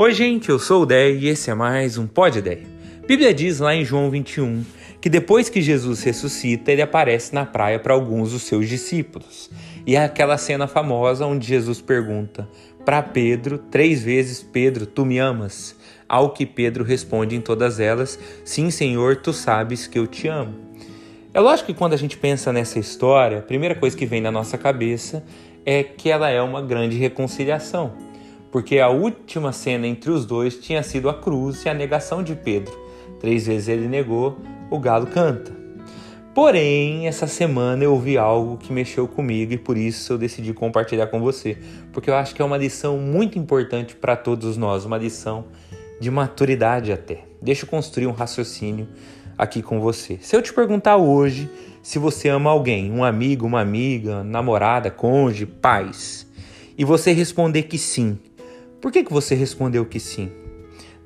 Oi, gente, eu sou o Dé e esse é mais um Pod Ideia. Bíblia diz lá em João 21 que depois que Jesus ressuscita, ele aparece na praia para alguns dos seus discípulos. E é aquela cena famosa onde Jesus pergunta para Pedro três vezes: Pedro, tu me amas? Ao que Pedro responde em todas elas: Sim, Senhor, tu sabes que eu te amo. É lógico que quando a gente pensa nessa história, a primeira coisa que vem na nossa cabeça é que ela é uma grande reconciliação porque a última cena entre os dois tinha sido a cruz e a negação de Pedro. Três vezes ele negou, o galo canta. Porém, essa semana eu ouvi algo que mexeu comigo e por isso eu decidi compartilhar com você, porque eu acho que é uma lição muito importante para todos nós, uma lição de maturidade até. Deixa eu construir um raciocínio aqui com você. Se eu te perguntar hoje se você ama alguém, um amigo, uma amiga, namorada, cônjuge, pais, e você responder que sim, por que, que você respondeu que sim?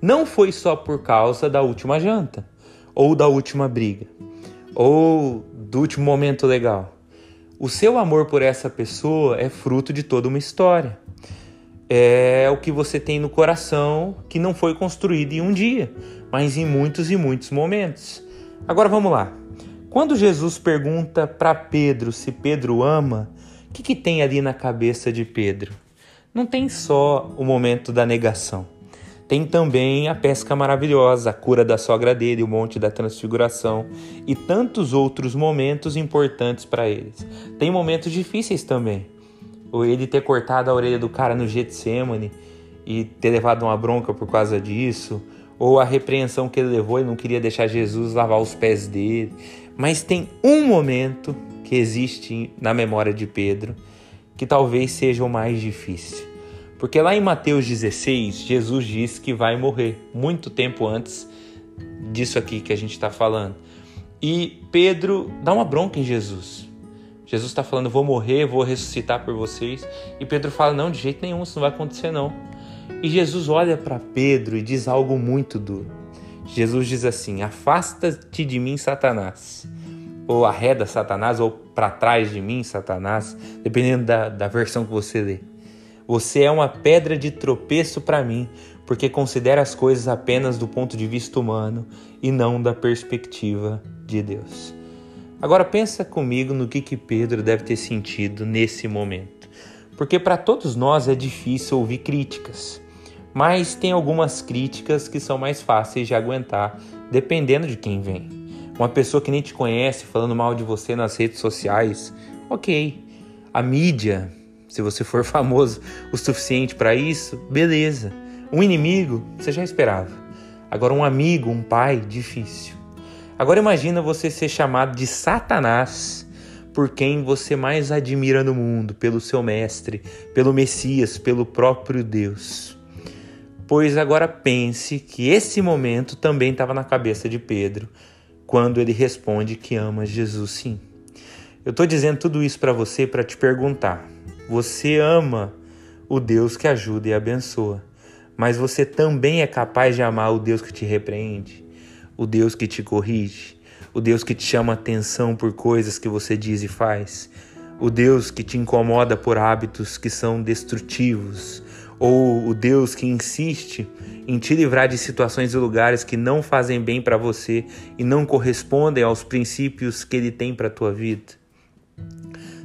Não foi só por causa da última janta, ou da última briga, ou do último momento legal. O seu amor por essa pessoa é fruto de toda uma história. É o que você tem no coração que não foi construído em um dia, mas em muitos e muitos momentos. Agora vamos lá. Quando Jesus pergunta para Pedro se Pedro ama, o que, que tem ali na cabeça de Pedro? Não tem só o momento da negação. Tem também a pesca maravilhosa, a cura da sogra dele, o monte da transfiguração e tantos outros momentos importantes para eles. Tem momentos difíceis também. Ou ele ter cortado a orelha do cara no Getsemane e ter levado uma bronca por causa disso, ou a repreensão que ele levou e não queria deixar Jesus lavar os pés dele. Mas tem um momento que existe na memória de Pedro que talvez seja o mais difícil. Porque lá em Mateus 16, Jesus diz que vai morrer, muito tempo antes disso aqui que a gente está falando. E Pedro dá uma bronca em Jesus. Jesus está falando: Vou morrer, vou ressuscitar por vocês. E Pedro fala: Não, de jeito nenhum, isso não vai acontecer, não. E Jesus olha para Pedro e diz algo muito duro. Jesus diz assim: Afasta-te de mim, Satanás ou arreda Satanás, ou para trás de mim, Satanás, dependendo da, da versão que você lê. Você é uma pedra de tropeço para mim, porque considera as coisas apenas do ponto de vista humano e não da perspectiva de Deus. Agora pensa comigo no que, que Pedro deve ter sentido nesse momento. Porque para todos nós é difícil ouvir críticas, mas tem algumas críticas que são mais fáceis de aguentar, dependendo de quem vem uma pessoa que nem te conhece falando mal de você nas redes sociais, ok. A mídia, se você for famoso o suficiente para isso, beleza. Um inimigo, você já esperava. Agora um amigo, um pai, difícil. Agora imagina você ser chamado de Satanás por quem você mais admira no mundo, pelo seu mestre, pelo Messias, pelo próprio Deus. Pois agora pense que esse momento também estava na cabeça de Pedro quando ele responde que ama Jesus sim. Eu estou dizendo tudo isso para você para te perguntar: você ama o Deus que ajuda e abençoa, mas você também é capaz de amar o Deus que te repreende, o Deus que te corrige, o Deus que te chama atenção por coisas que você diz e faz, o Deus que te incomoda por hábitos que são destrutivos, ou o Deus que insiste em te livrar de situações e lugares que não fazem bem para você e não correspondem aos princípios que ele tem para tua vida.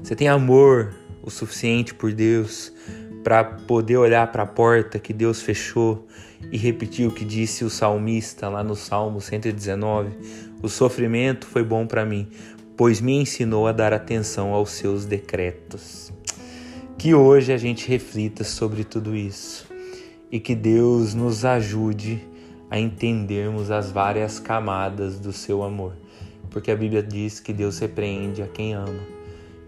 Você tem amor o suficiente por Deus para poder olhar para a porta que Deus fechou e repetir o que disse o salmista lá no Salmo 119: O sofrimento foi bom para mim, pois me ensinou a dar atenção aos seus decretos. Que hoje a gente reflita sobre tudo isso e que Deus nos ajude a entendermos as várias camadas do seu amor, porque a Bíblia diz que Deus repreende a quem ama.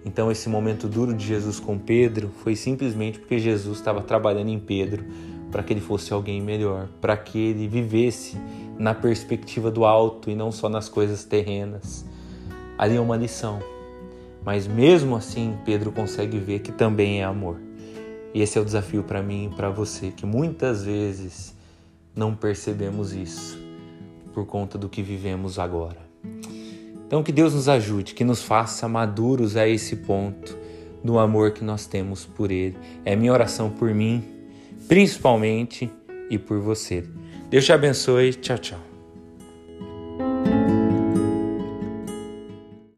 Então, esse momento duro de Jesus com Pedro foi simplesmente porque Jesus estava trabalhando em Pedro para que ele fosse alguém melhor, para que ele vivesse na perspectiva do alto e não só nas coisas terrenas. Ali é uma lição. Mas mesmo assim, Pedro consegue ver que também é amor. E esse é o desafio para mim e para você, que muitas vezes não percebemos isso por conta do que vivemos agora. Então, que Deus nos ajude, que nos faça maduros a esse ponto do amor que nós temos por Ele. É minha oração por mim, principalmente, e por você. Deus te abençoe. Tchau, tchau.